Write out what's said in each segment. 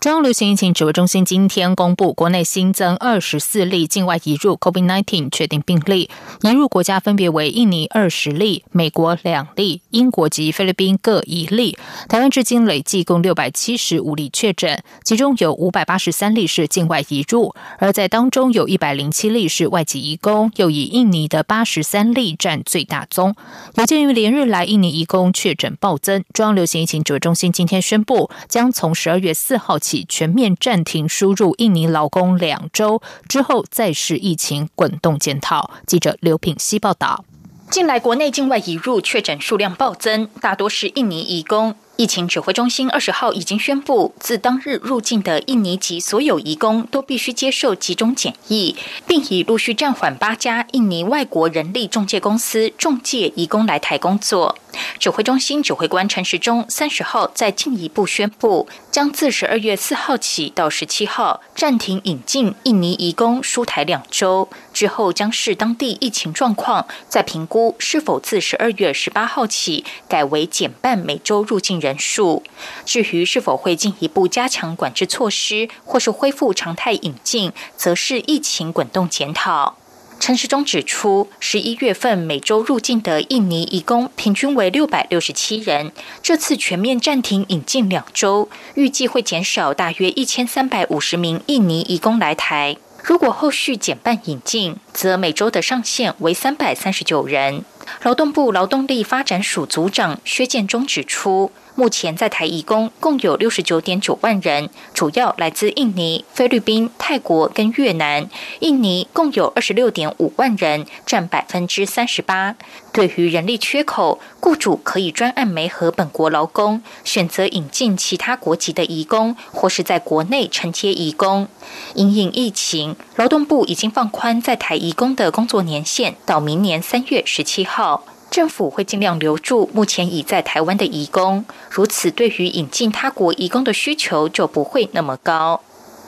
中央流行疫情指挥中心今天公布，国内新增二十四例境外移入 COVID-19 确定病例，移入国家分别为印尼二十例、美国两例、英国及菲律宾各一例。台湾至今累计共六百七十五例确诊，其中有五百八十三例是境外移入，而在当中有一百零七例是外籍移工，又以印尼的八十三例占最大宗。有鉴于连日来印尼移工确诊暴增，中央流行疫情指挥中心今天宣布，将从十二月四号起。起全面暂停输入印尼劳工两周之后，再是疫情滚动检讨。记者刘品希报道。近来国内境外移入确诊数量暴增，大多是印尼移工。疫情指挥中心二十号已经宣布，自当日入境的印尼籍所有移工都必须接受集中检疫，并已陆续暂缓八家印尼外国人力中介公司中介移工来台工作。指挥中心指挥官陈时中三十号再进一步宣布，将自十二月四号起到十七号暂停引进印尼移工输台两周，之后将视当地疫情状况，再评估是否自十二月十八号起改为减半每周入境人。人数，至于是否会进一步加强管制措施，或是恢复常态引进，则是疫情滚动检讨。陈时中指出，十一月份每周入境的印尼移工平均为六百六十七人，这次全面暂停引进两周，预计会减少大约一千三百五十名印尼移工来台。如果后续减半引进，则每周的上限为三百三十九人。劳动部劳动力发展署组长薛建中指出。目前在台移工共有六十九点九万人，主要来自印尼、菲律宾、泰国跟越南。印尼共有二十六点五万人，占百分之三十八。对于人力缺口，雇主可以专案媒合本国劳工，选择引进其他国籍的移工，或是在国内承接移工。因应疫情，劳动部已经放宽在台移工的工作年限，到明年三月十七号。政府会尽量留住目前已在台湾的移工，如此对于引进他国移工的需求就不会那么高。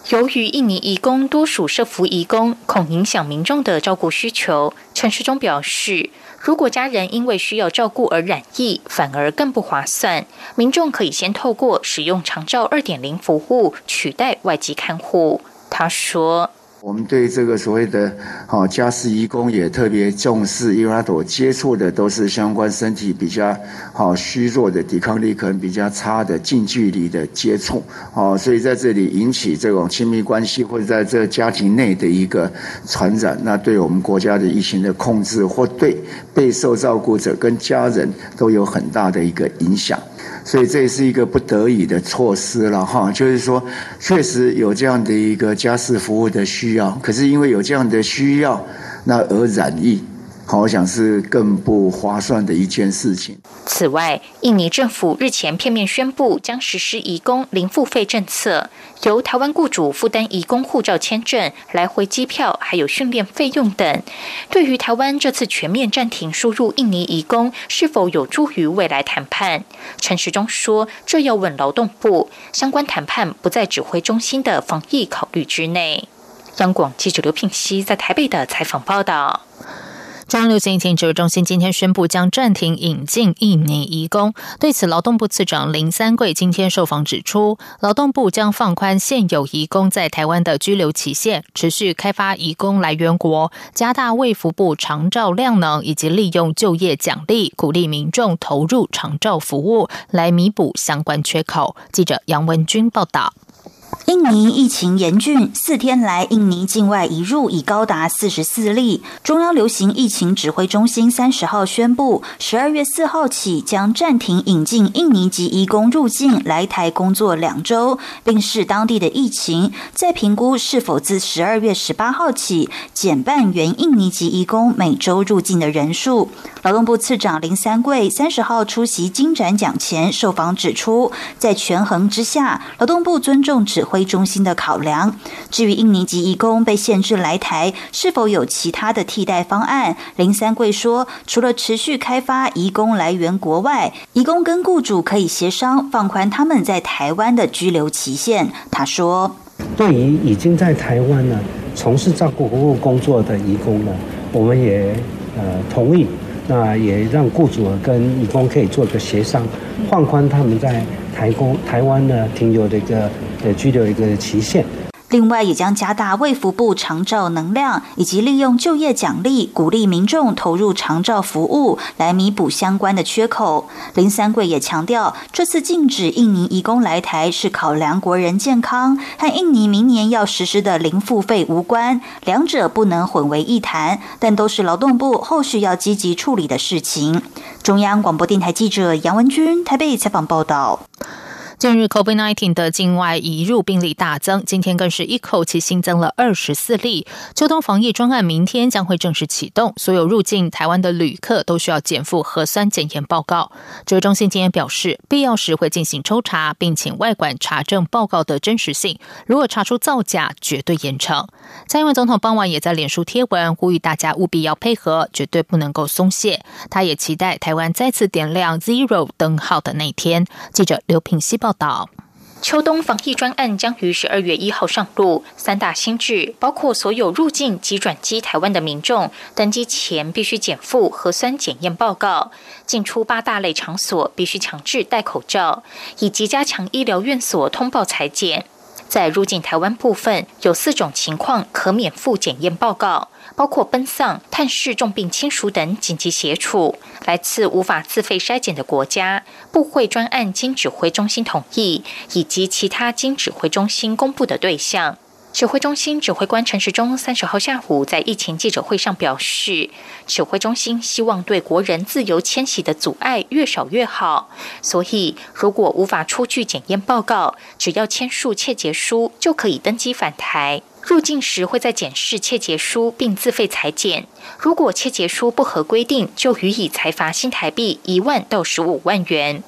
由于印尼移工多属社服移工，恐影响民众的照顾需求。陈世忠表示，如果家人因为需要照顾而染疫，反而更不划算。民众可以先透过使用长照二点零服务取代外籍看护。他说。我们对这个所谓的“好家事义工”也特别重视，因为他所接触的都是相关身体比较好虚弱的、抵抗力可能比较差的近距离的接触，哦，所以在这里引起这种亲密关系或者在这家庭内的一个传染，那对我们国家的疫情的控制或对备受照顾者跟家人都有很大的一个影响。所以这也是一个不得已的措施了哈，就是说，确实有这样的一个家事服务的需要，可是因为有这样的需要，那而染疫。我想是更不划算的一件事情。此外，印尼政府日前片面宣布将实施移工零付费政策，由台湾雇主负担移工护照签证、来回机票还有训练费用等。对于台湾这次全面暂停输入印尼移工，是否有助于未来谈判？陈时中说：“这要问劳动部，相关谈判不在指挥中心的防疫考虑之内。”央广记者刘聘熙在台北的采访报道。中央流行疫情指挥中心今天宣布将暂停引进印尼移工。对此，劳动部次长林三桂今天受访指出，劳动部将放宽现有移工在台湾的居留期限，持续开发移工来源国，加大卫福部长照量能，以及利用就业奖励鼓励民众投入长照服务，来弥补相关缺口。记者杨文君报道。印尼疫情严峻，四天来印尼境外移入已高达四十四例。中央流行疫情指挥中心三十号宣布，十二月四号起将暂停引进印尼籍移工入境来台工作两周，并视当地的疫情，再评估是否自十二月十八号起减半原印尼籍移工每周入境的人数。劳动部次长林三桂三十号出席金展讲前受访指出，在权衡之下，劳动部尊重指挥。挥中心的考量。至于印尼籍移工被限制来台，是否有其他的替代方案？林三桂说，除了持续开发移工来源国外，移工跟雇主可以协商放宽他们在台湾的居留期限。他说，对于已经在台湾呢从事照顾服务工作的移工呢，我们也呃同意。那也让雇主跟义工可以做个协商，放宽他们在台工台湾呢停留的一个呃拘留一个期限。另外，也将加大卫福部长照能量，以及利用就业奖励鼓励民众投入长照服务，来弥补相关的缺口。林三桂也强调，这次禁止印尼移工来台是考量国人健康，和印尼明年要实施的零付费无关，两者不能混为一谈，但都是劳动部后续要积极处理的事情。中央广播电台记者杨文君台北采访报道。近日，COVID-19 的境外移入病例大增，今天更是一口气新增了二十四例。秋冬防疫专案明天将会正式启动，所有入境台湾的旅客都需要减负核酸检验报告。指挥中心今天表示，必要时会进行抽查，并请外管查证报告的真实性。如果查出造假，绝对严惩。蔡英文总统傍晚也在脸书贴文，呼吁大家务必要配合，绝对不能够松懈。他也期待台湾再次点亮 Zero 灯号的那天。记者刘品希报。报道：秋冬防疫专案将于十二月一号上路。三大新制包括所有入境及转机台湾的民众，登机前必须减负核酸检验报告；进出八大类场所必须强制戴口罩，以及加强医疗院所通报裁检。在入境台湾部分，有四种情况可免付检验报告。包括奔丧、探视重病亲属等紧急协助，来自无法自费筛检的国家，部会专案经指挥中心同意，以及其他经指挥中心公布的对象。指挥中心指挥官陈时中三十号下午在疫情记者会上表示，指挥中心希望对国人自由迁徙的阻碍越少越好，所以如果无法出具检验报告，只要签署切结书就可以登机返台。入境时会再检视切结书，并自费裁剪。如果切结书不合规定，就予以裁罚新台币一万到十五万元。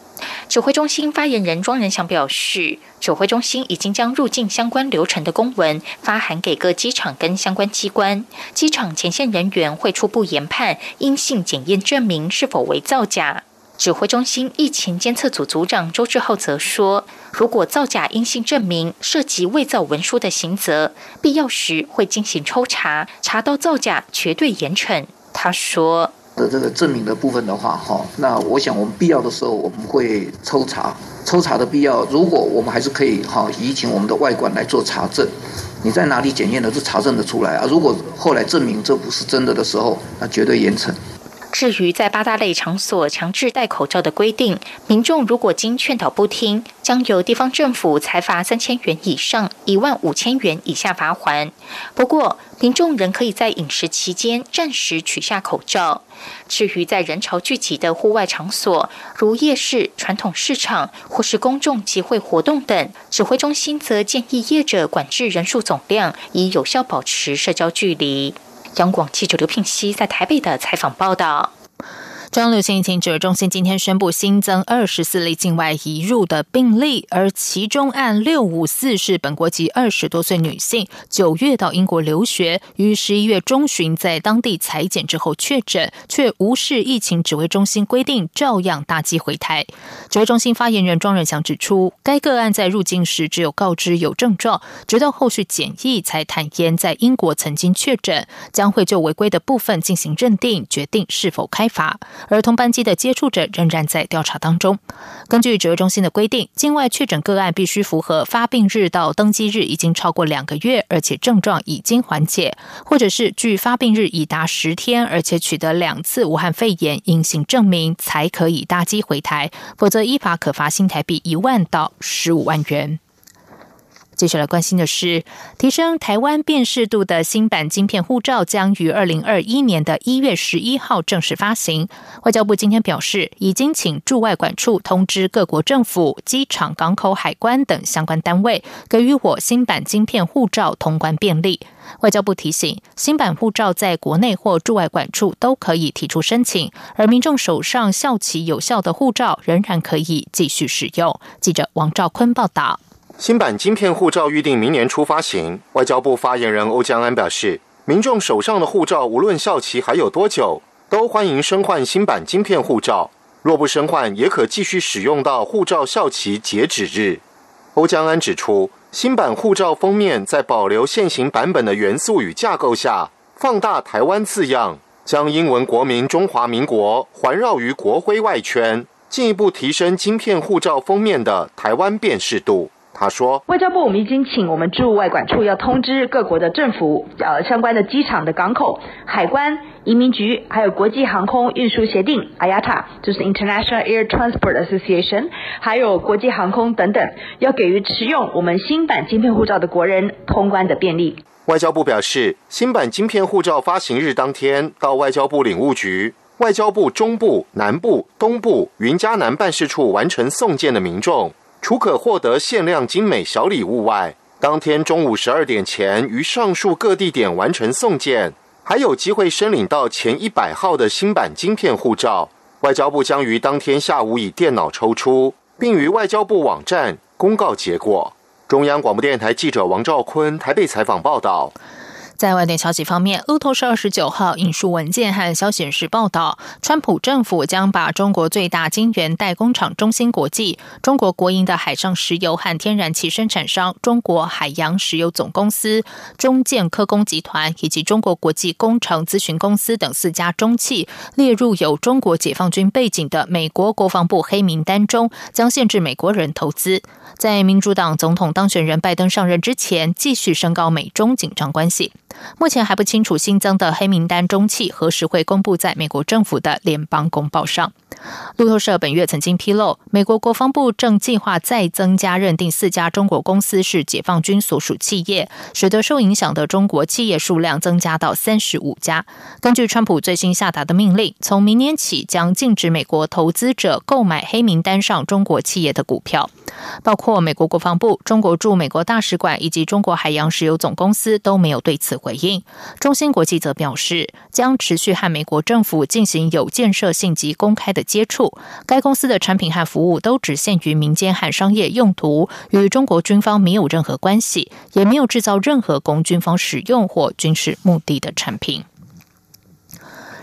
指挥中心发言人庄仁祥表示，指挥中心已经将入境相关流程的公文发函给各机场跟相关机关，机场前线人员会初步研判阴性检验证明是否为造假。指挥中心疫情监测组组长周志浩则说：“如果造假阴性证明涉及伪造文书的刑责，必要时会进行抽查，查到造假绝对严惩。”他说：“的这个证明的部分的话，哈，那我想我们必要的时候我们会抽查，抽查的必要，如果我们还是可以哈，移请我们的外管来做查证，你在哪里检验的，是查证的出来啊？如果后来证明这不是真的的时候，那绝对严惩。”至于在八大类场所强制戴口罩的规定，民众如果经劝导不听，将由地方政府裁罚三千元以上一万五千元以下罚款。不过，民众仍可以在饮食期间暂时取下口罩。至于在人潮聚集的户外场所，如夜市、传统市场或是公众集会活动等，指挥中心则建议业者管制人数总量，以有效保持社交距离。央广记者刘聘熙在台北的采访报道。中央流行疫情指挥中心今天宣布新增二十四例境外移入的病例，而其中案六五四是本国籍二十多岁女性，九月到英国留学，于十一月中旬在当地裁剪之后确诊，却无视疫情指挥中心规定，照样搭机回台。指挥中心发言人庄仁祥指出，该个案在入境时只有告知有症状，直到后续检疫才坦言在英国曾经确诊，将会就违规的部分进行认定，决定是否开罚。儿童班机的接触者仍然在调查当中。根据指挥中心的规定，境外确诊个案必须符合发病日到登机日已经超过两个月，而且症状已经缓解，或者是距发病日已达十天，而且取得两次武汉肺炎阴性证明，才可以搭机回台，否则依法可罚新台币一万到十五万元。接下来关心的是，提升台湾辨识度的新版晶片护照将于二零二一年的一月十一号正式发行。外交部今天表示，已经请驻外管处通知各国政府、机场、港口、海关等相关单位，给予我新版晶片护照通关便利。外交部提醒，新版护照在国内或驻外管处都可以提出申请，而民众手上效期有效的护照仍然可以继续使用。记者王兆坤报道。新版晶片护照预定明年初发行。外交部发言人欧江安表示，民众手上的护照无论效期还有多久，都欢迎申换新版晶片护照。若不申换，也可继续使用到护照效期截止日。欧江安指出，新版护照封面在保留现行版本的元素与架构下，放大台湾字样，将英文国民中华民国环绕于国徽外圈，进一步提升晶片护照封面的台湾辨识度。他说：“外交部，我们已经请我们驻外管处要通知各国的政府，呃，相关的机场的港口、海关、移民局，还有国际航空运输协定 （IATA），就是 International Air Transport Association，还有国际航空等等，要给予持用我们新版晶片护照的国人通关的便利。”外交部表示，新版晶片护照发行日当天，到外交部领务局、外交部中部、南部、东部、云嘉南办事处完成送件的民众。除可获得限量精美小礼物外，当天中午十二点前于上述各地点完成送件，还有机会申领到前一百号的新版晶片护照。外交部将于当天下午以电脑抽出，并于外交部网站公告结果。中央广播电台记者王兆坤台北采访报道。在外电消息方面，路透社二十九号引述文件和消息人士报道，川普政府将把中国最大晶圆代工厂中芯国际、中国国营的海上石油和天然气生产商中国海洋石油总公司、中建科工集团以及中国国际工程咨询公司等四家中企列入有中国解放军背景的美国国防部黑名单中，将限制美国人投资。在民主党总统当选人拜登上任之前，继续升高美中紧张关系。目前还不清楚新增的黑名单中企何时会公布在美国政府的联邦公报上。路透社本月曾经披露，美国国防部正计划再增加认定四家中国公司是解放军所属企业，使得受影响的中国企业数量增加到三十五家。根据川普最新下达的命令，从明年起将禁止美国投资者购买黑名单上中国企业的股票，包括美国国防部、中国驻美国大使馆以及中国海洋石油总公司都没有对此回应。中芯国际则表示，将持续和美国政府进行有建设性及公开的。接触该公司的产品和服务都只限于民间和商业用途，与中国军方没有任何关系，也没有制造任何供军方使用或军事目的的产品。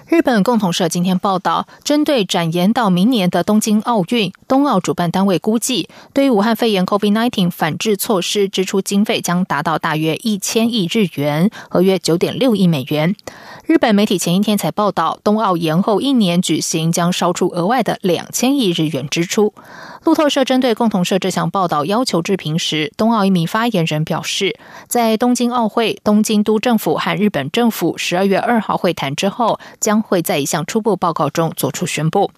日本共同社今天报道，针对展延到明年的东京奥运，冬奥主办单位估计，对于武汉肺炎 COVID-19 反制措施支出经费将达到大约一千亿日元，合约九点六亿美元。日本媒体前一天才报道，冬奥延后一年举行将烧出额外的两千亿日元支出。路透社针对共同社这项报道要求置评时，冬奥一名发言人表示，在东京奥会、东京都政府和日本政府十二月二号会谈之后，将会在一项初步报告中作出宣布。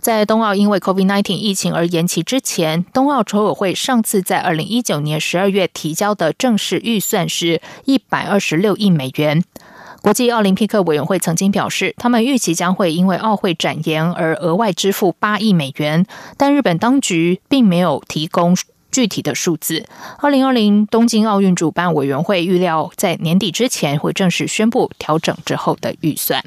在冬奥因为 COVID-19 疫情而延期之前，冬奥筹委会上次在二零一九年十二月提交的正式预算是一百二十六亿美元。国际奥林匹克委员会曾经表示，他们预期将会因为奥会展延而额外支付八亿美元，但日本当局并没有提供具体的数字。二零二零东京奥运主办委员会预料在年底之前会正式宣布调整之后的预算。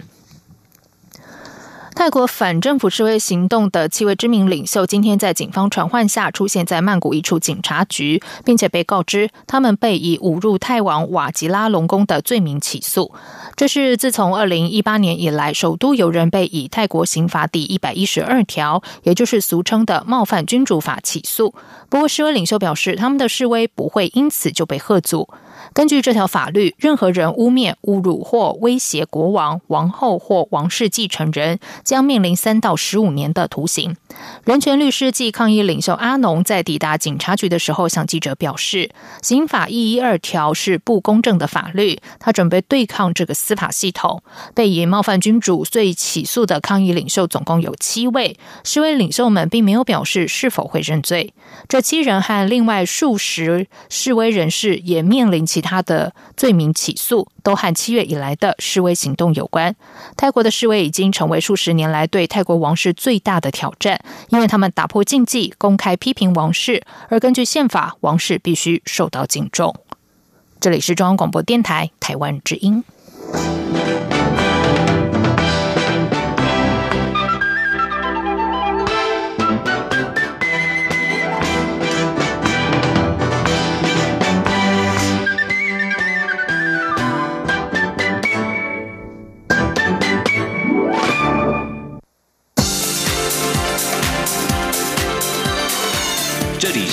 泰国反政府示威行动的七位知名领袖今天在警方传唤下出现在曼谷一处警察局，并且被告知他们被以侮辱泰王瓦吉拉隆功的罪名起诉。这是自从二零一八年以来，首都有人被以泰国刑法第一百一十二条，也就是俗称的冒犯君主法起诉。不过，示威领袖表示，他们的示威不会因此就被喝阻。根据这条法律，任何人污蔑、侮辱或威胁国王、王后或王室继承人，将面临三到十五年的徒刑。人权律师暨抗议领袖阿农在抵达警察局的时候，向记者表示：“刑法一一二条是不公正的法律，他准备对抗这个司法系统。”被以冒犯君主罪起诉的抗议领袖总共有七位，示威领袖们并没有表示是否会认罪。这七人和另外数十示威人士也面临。其他的罪名起诉都和七月以来的示威行动有关。泰国的示威已经成为数十年来对泰国王室最大的挑战，因为他们打破禁忌，公开批评王室，而根据宪法，王室必须受到敬重。这里是中央广播电台台湾之音。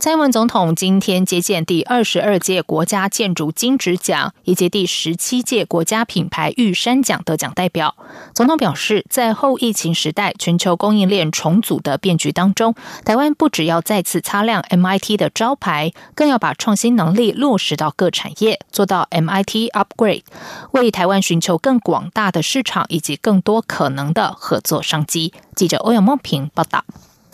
蔡英文总统今天接见第二十二届国家建筑金质奖以及第十七届国家品牌玉山奖得奖代表。总统表示，在后疫情时代、全球供应链重组的变局当中，台湾不只要再次擦亮 MIT 的招牌，更要把创新能力落实到各产业，做到 MIT Upgrade，为台湾寻求更广大的市场以及更多可能的合作商机。记者欧阳梦平报道。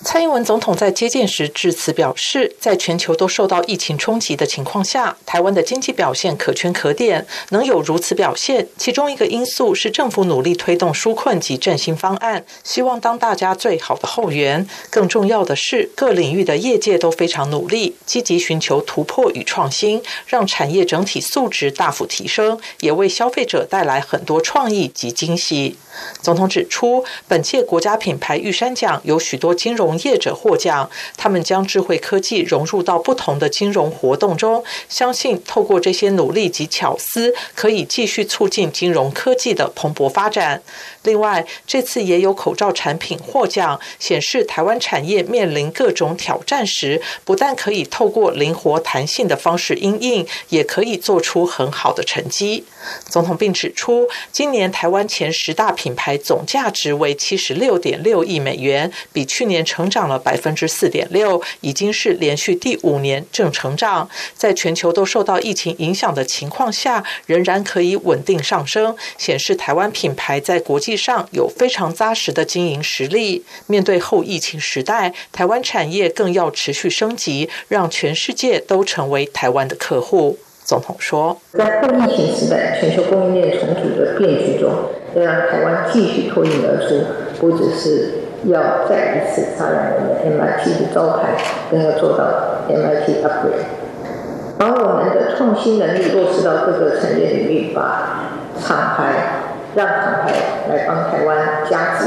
蔡英文总统在接见时致辞表示，在全球都受到疫情冲击的情况下，台湾的经济表现可圈可点，能有如此表现，其中一个因素是政府努力推动纾困及振兴方案，希望当大家最好的后援。更重要的是，各领域的业界都非常努力，积极寻求突破与创新，让产业整体素质大幅提升，也为消费者带来很多创意及惊喜。总统指出，本届国家品牌玉山奖有许多金融业者获奖，他们将智慧科技融入到不同的金融活动中，相信透过这些努力及巧思，可以继续促进金融科技的蓬勃发展。另外，这次也有口罩产品获奖，显示台湾产业面临各种挑战时，不但可以透过灵活弹性的方式应应，也可以做出很好的成绩。总统并指出，今年台湾前十大品牌总价值为七十六点六亿美元，比去年成长了百分之四点六，已经是连续第五年正成长。在全球都受到疫情影响的情况下，仍然可以稳定上升，显示台湾品牌在国际上有非常扎实的经营实力。面对后疫情时代，台湾产业更要持续升级，让全世界都成为台湾的客户。总统说，在后疫情时代、全球供应链重组的变局中，要让台湾继续脱颖而出，不只是要再一次擦亮我们 MIT 的招牌，更要做到 MIT upgrade，把我们的创新能力落实到各个产业领域，把厂牌让品牌来帮台湾加值，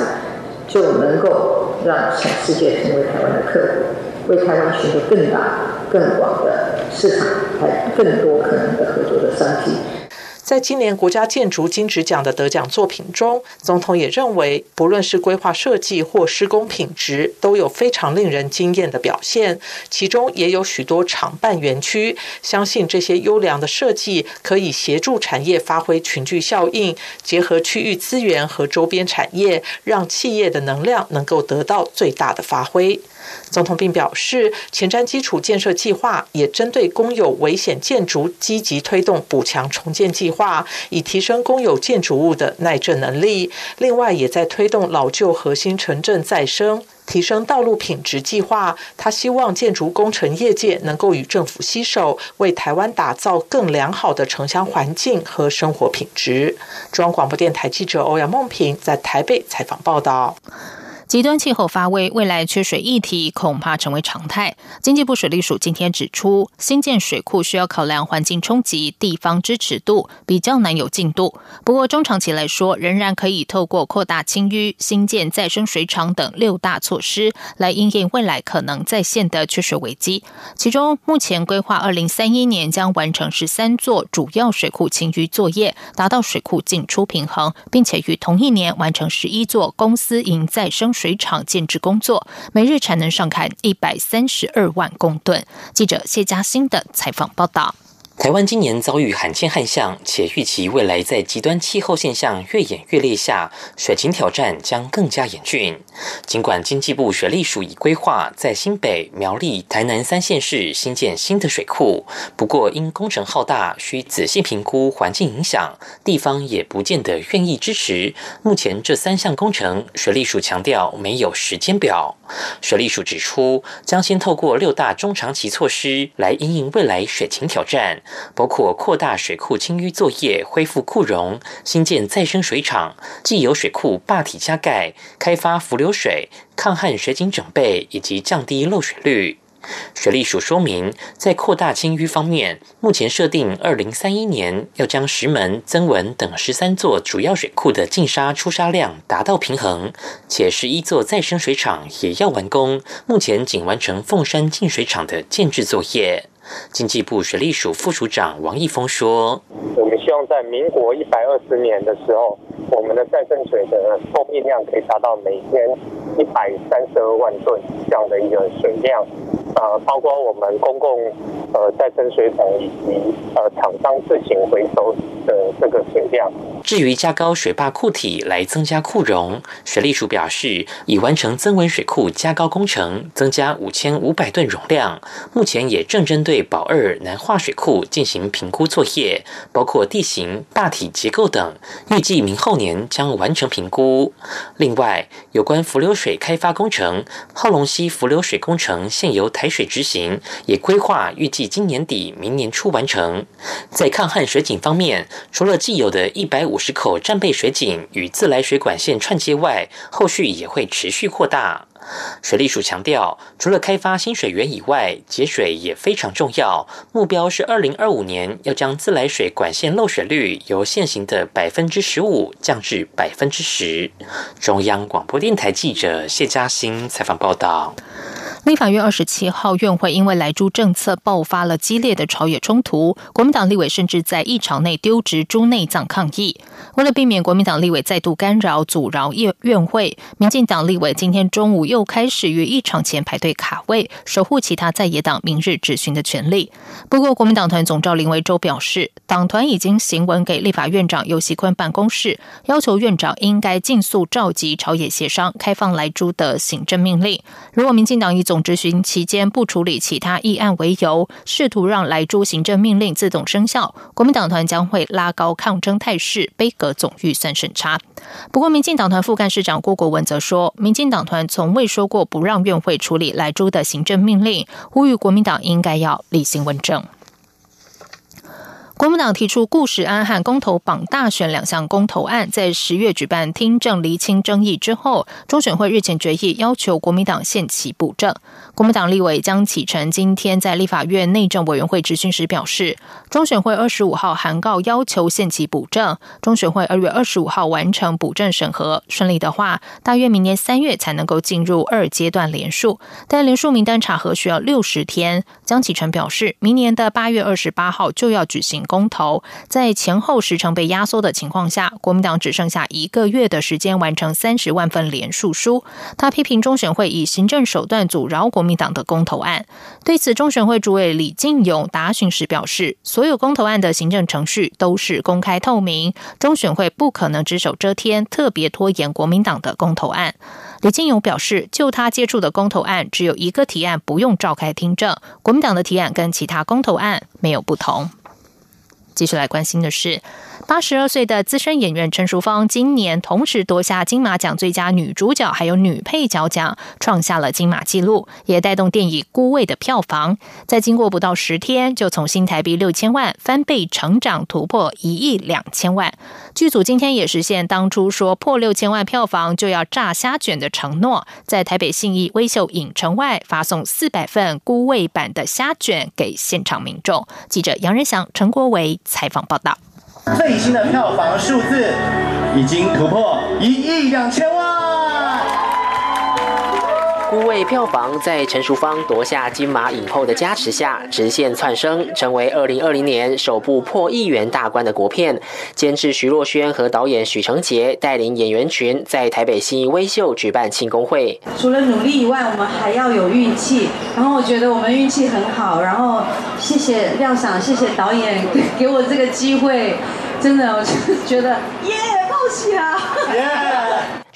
就能够让全世界成为台湾的客户，为台湾寻求更大。更广的市场，还更多可能的合作的商机。在今年国家建筑金质奖的得奖作品中，总统也认为，不论是规划设计或施工品质，都有非常令人惊艳的表现。其中也有许多厂办园区，相信这些优良的设计可以协助产业发挥群聚效应，结合区域资源和周边产业，让企业的能量能够得到最大的发挥。总统并表示，前瞻基础建设计划也针对公有危险建筑积极推动补强重建计划，以提升公有建筑物的耐震能力。另外，也在推动老旧核心城镇再生、提升道路品质计划。他希望建筑工程业界能够与政府携手，为台湾打造更良好的城乡环境和生活品质。中央广播电台记者欧阳梦平在台北采访报道。极端气候发威，未来缺水议题恐怕成为常态。经济部水利署今天指出，新建水库需要考量环境冲击、地方支持度，比较难有进度。不过中长期来说，仍然可以透过扩大清淤、新建再生水厂等六大措施，来应应未来可能再现的缺水危机。其中，目前规划二零三一年将完成十三座主要水库清淤作业，达到水库进出平衡，并且于同一年完成十一座公司营再生。水厂建制工作，每日产能上看一百三十二万公吨。记者谢嘉欣的采访报道。台湾今年遭遇罕见旱象，且预期未来在极端气候现象越演越烈下，水情挑战将更加严峻。尽管经济部水利署已规划在新北、苗栗、台南三县市新建新的水库，不过因工程浩大，需仔细评估环境影响，地方也不见得愿意支持。目前这三项工程，水利署强调没有时间表。水利署指出，将先透过六大中长期措施来应应未来水情挑战。包括扩大水库清淤作业、恢复库容、新建再生水厂、既有水库坝体加盖、开发浮流水、抗旱水井整备以及降低漏水率。水利署说明，在扩大清淤方面，目前设定二零三一年要将石门、增文等十三座主要水库的进沙出沙量达到平衡，且十一座再生水厂也要完工。目前仅完成凤山净水厂的建制作业。经济部水利署副署长王义峰说：“我们希望在民国一百二十年的时候，我们的再生水的供应量可以达到每天一百三十二万吨这样的一个水量。”呃，包括我们公共呃再生水桶以及呃厂商自行回收的这个水量。至于加高水坝库体来增加库容，水利署表示已完成增温水库加高工程，增加五千五百吨容量。目前也正针对宝二南化水库进行评估作业，包括地形、坝体结构等，预计明后年将完成评估。另外，有关浮流水开发工程，浩龙溪浮流水工程现由水执行，也规划预计今年底、明年初完成。在抗旱水井方面，除了既有的一百五十口战备水井与自来水管线串接外，后续也会持续扩大。水利署强调，除了开发新水源以外，节水也非常重要。目标是二零二五年要将自来水管线漏水率由现行的百分之十五降至百分之十。中央广播电台记者谢嘉欣采访报道。立法院二十七号院会因为莱猪政策爆发了激烈的朝野冲突，国民党立委甚至在议场内丢掷猪内脏抗议。为了避免国民党立委再度干扰阻挠院院会，民进党立委今天中午又开始于议场前排队卡位，守护其他在野党明日质询的权利。不过，国民党团总召林维洲表示，党团已经行文给立法院长尤锡坤办公室，要求院长应该尽速召集朝野协商开放莱猪的行政命令。如果民进党以总执行期间不处理其他议案为由，试图让莱猪行政命令自动生效，国民党团将会拉高抗争态势，一个总预算审查。不过，民进党团副干事长郭国文则说，民进党团从未说过不让院会处理莱州的行政命令，呼吁国民党应该要理性问政。国民党提出顾时安和公投榜大选两项公投案，在十月举办听证厘清争议之后，中选会日前决议要求国民党限期补证。国民党立委江启臣今天在立法院内政委员会质询时表示，中选会二十五号函告要求限期补证，中选会二月二十五号完成补证审核，顺利的话，大约明年三月才能够进入二阶段联署，但联署名单查核需要六十天。江启臣表示，明年的八月二十八号就要举行。公投在前后时程被压缩的情况下，国民党只剩下一个月的时间完成三十万份连署书。他批评中选会以行政手段阻挠国民党的公投案。对此，中选会主委李进勇答询时表示，所有公投案的行政程序都是公开透明，中选会不可能只手遮天，特别拖延国民党的公投案。李进勇表示，就他接触的公投案，只有一个提案不用召开听证，国民党的提案跟其他公投案没有不同。继续来关心的是。八十二岁的资深演员陈淑芳，今年同时夺下金马奖最佳女主角还有女配角奖，创下了金马纪录，也带动电影《孤味》的票房，在经过不到十天，就从新台币六千万翻倍成长，突破一亿两千万。剧组今天也实现当初说破六千万票房就要炸虾卷的承诺，在台北信义微秀影城外发送四百份孤味版的虾卷给现场民众。记者杨仁祥、陈国维采访报道。最新的票房数字已经突破一亿两千万。孤味票房在陈淑芳夺下金马影后的加持下，直线窜升，成为二零二零年首部破亿元大关的国片。监制徐若瑄和导演许成杰带领演员群在台北新义微秀举办庆功会。除了努力以外，我们还要有运气。然后我觉得我们运气很好。然后谢谢廖赏，谢谢导演给我这个机会。真的，我就觉得耶，恭喜啊！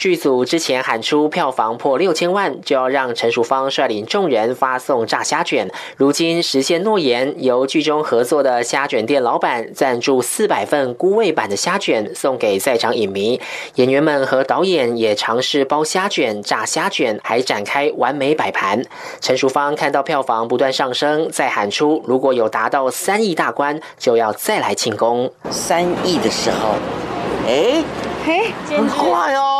剧组之前喊出票房破六千万，就要让陈淑芳率领众人发送炸虾卷。如今实现诺言，由剧中合作的虾卷店老板赞助四百份孤味版的虾卷送给在场影迷。演员们和导演也尝试包虾卷、炸虾卷，还展开完美摆盘。陈淑芳看到票房不断上升，再喊出如果有达到三亿大关，就要再来庆功。三亿的时候，哎。嘿，很快哦！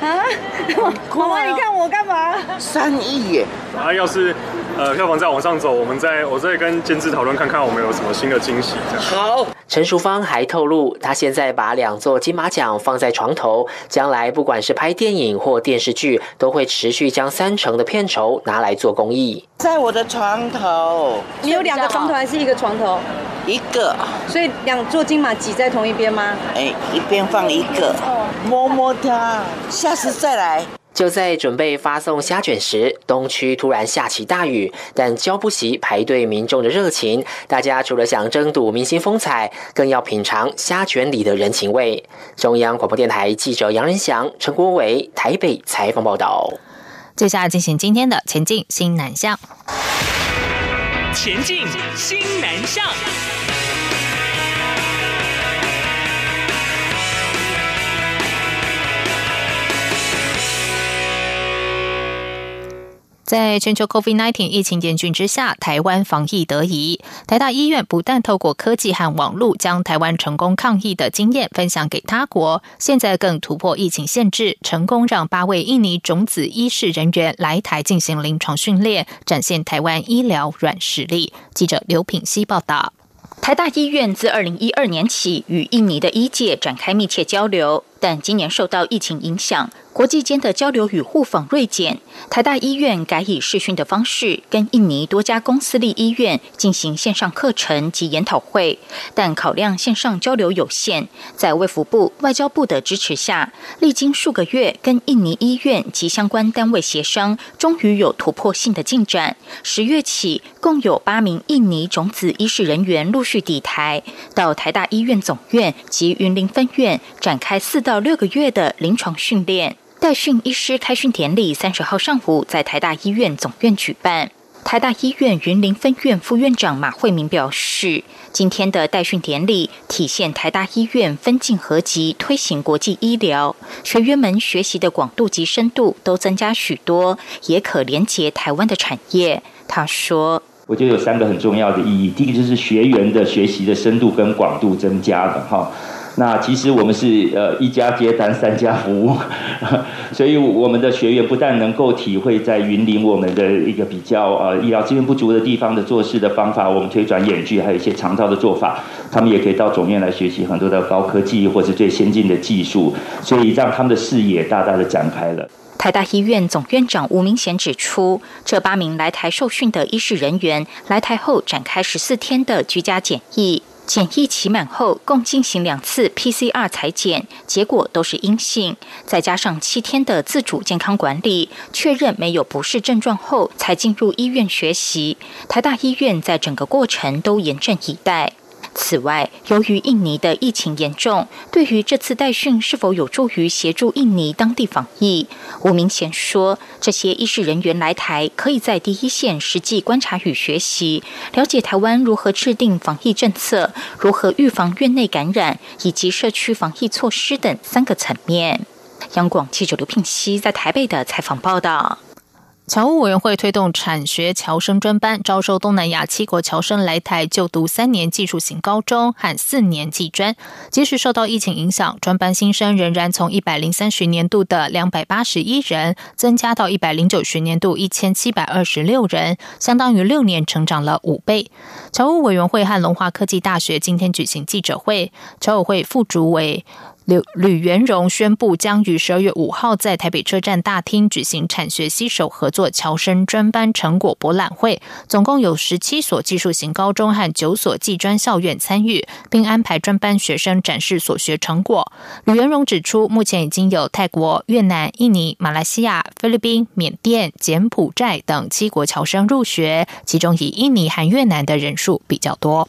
啊，妈妈，你看我干嘛？三亿耶！啊，要是呃票房再往上走，我们再我再跟监制讨论看看，我们有什么新的惊喜。好。陈淑芳还透露，她现在把两座金马奖放在床头，将来不管是拍电影或电视剧，都会持续将三成的片酬拿来做公益。在我的床头，你有两个床头还是一个床头？一个。所以两座金马挤在同一边吗？哎，一边放一个，摸摸它，下次再来。就在准备发送虾卷时，东区突然下起大雨，但交不熄排队民众的热情。大家除了想争睹明星风采，更要品尝虾卷里的人情味。中央广播电台记者杨仁祥、陈国伟台北采访报道。接下来进行今天的前进新南向。前进新南向。在全球 COVID-19 疫情严峻之下，台湾防疫得宜。台大医院不但透过科技和网络将台湾成功抗疫的经验分享给他国，现在更突破疫情限制，成功让八位印尼种子医师人员来台进行临床训练，展现台湾医疗软实力。记者刘品希报道。台大医院自二零一二年起与印尼的医界展开密切交流，但今年受到疫情影响。国际间的交流与互访锐减，台大医院改以视讯的方式跟印尼多家公私立医院进行线上课程及研讨会，但考量线上交流有限，在卫福部、外交部的支持下，历经数个月跟印尼医院及相关单位协商，终于有突破性的进展。十月起，共有八名印尼种子医师人员陆续抵台，到台大医院总院及云林分院展开四到六个月的临床训练。代训医师开训典礼三十号上午在台大医院总院举办。台大医院云林分院副院长马惠明表示，今天的代训典礼体现台大医院分进合集，推行国际医疗，学员们学习的广度及深度都增加许多，也可连结台湾的产业。他说：“我觉得有三个很重要的意义，第一个就是学员的学习的深度跟广度增加的哈。”那其实我们是呃一家接单三家服务，所以我们的学员不但能够体会在云林我们的一个比较呃医疗资源不足的地方的做事的方法，我们推转演剧，还有一些长照的做法，他们也可以到总院来学习很多的高科技或是最先进的技术，所以让他们的视野大大的展开了。台大医院总院长吴明贤指出，这八名来台受训的医师人员来台后展开十四天的居家检疫。检疫期满后，共进行两次 PCR 裁检，结果都是阴性。再加上七天的自主健康管理，确认没有不适症状后，才进入医院学习。台大医院在整个过程都严阵以待。此外，由于印尼的疫情严重，对于这次代训是否有助于协助印尼当地防疫，吴明贤说，这些医师人员来台，可以在第一线实际观察与学习，了解台湾如何制定防疫政策，如何预防院内感染，以及社区防疫措施等三个层面。央广记者刘聘熙在台北的采访报道。侨务委员会推动产学侨生专班，招收东南亚七国侨生来台就读三年技术型高中和四年技专。即使受到疫情影响，专班新生仍然从一百零三学年度的两百八十一人，增加到一百零九学年度一千七百二十六人，相当于六年成长了五倍。侨务委员会和龙华科技大学今天举行记者会，侨委会副主委。吕吕元荣宣布，将于十二月五号在台北车站大厅举行产学携手合作侨生专班成果博览会，总共有十七所技术型高中和九所技专校院参与，并安排专班学生展示所学成果。吕元荣指出，目前已经有泰国、越南、印尼、马来西亚、菲律宾、缅甸、柬埔寨等七国侨生入学，其中以印尼和越南的人数比较多。